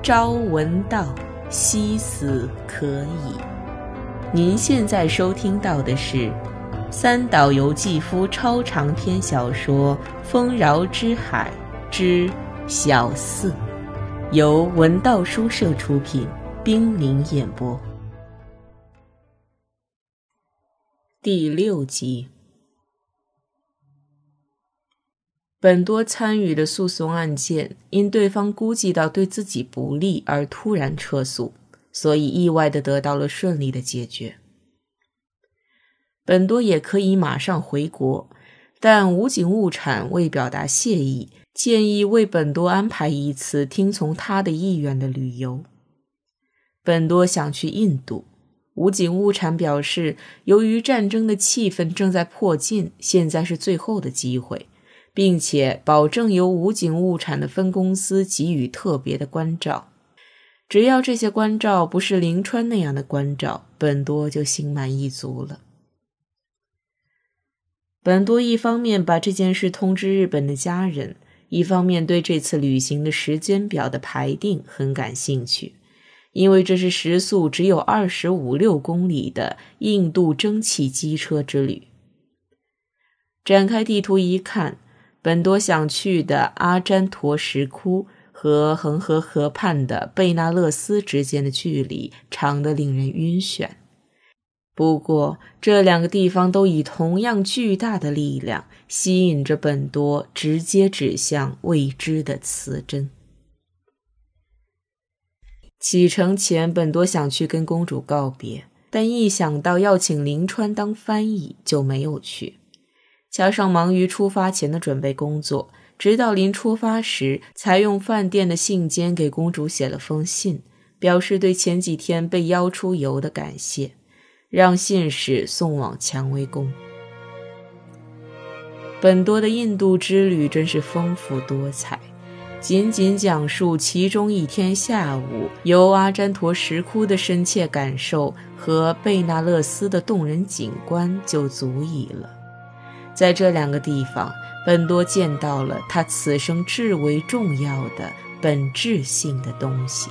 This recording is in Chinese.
朝闻道，夕死可矣。您现在收听到的是三岛由纪夫超长篇小说《丰饶之海之小四》，由文道书社出品，冰凌演播，第六集。本多参与的诉讼案件，因对方估计到对自己不利而突然撤诉，所以意外的得到了顺利的解决。本多也可以马上回国，但武井物产为表达谢意，建议为本多安排一次听从他的意愿的旅游。本多想去印度，武井物产表示，由于战争的气氛正在迫近，现在是最后的机会。并且保证由武警物产的分公司给予特别的关照，只要这些关照不是林川那样的关照，本多就心满意足了。本多一方面把这件事通知日本的家人，一方面对这次旅行的时间表的排定很感兴趣，因为这是时速只有二十五六公里的印度蒸汽机车之旅。展开地图一看。本多想去的阿詹陀石窟和恒河河畔的贝纳勒斯之间的距离长得令人晕眩。不过，这两个地方都以同样巨大的力量吸引着本多，直接指向未知的磁针。启程前，本多想去跟公主告别，但一想到要请林川当翻译，就没有去。加上忙于出发前的准备工作，直到临出发时，才用饭店的信笺给公主写了封信，表示对前几天被邀出游的感谢，让信使送往蔷薇宫。本多的印度之旅真是丰富多彩，仅仅讲述其中一天下午游阿占陀石窟的深切感受和贝纳勒斯的动人景观就足以了。在这两个地方，本多见到了他此生至为重要的本质性的东西。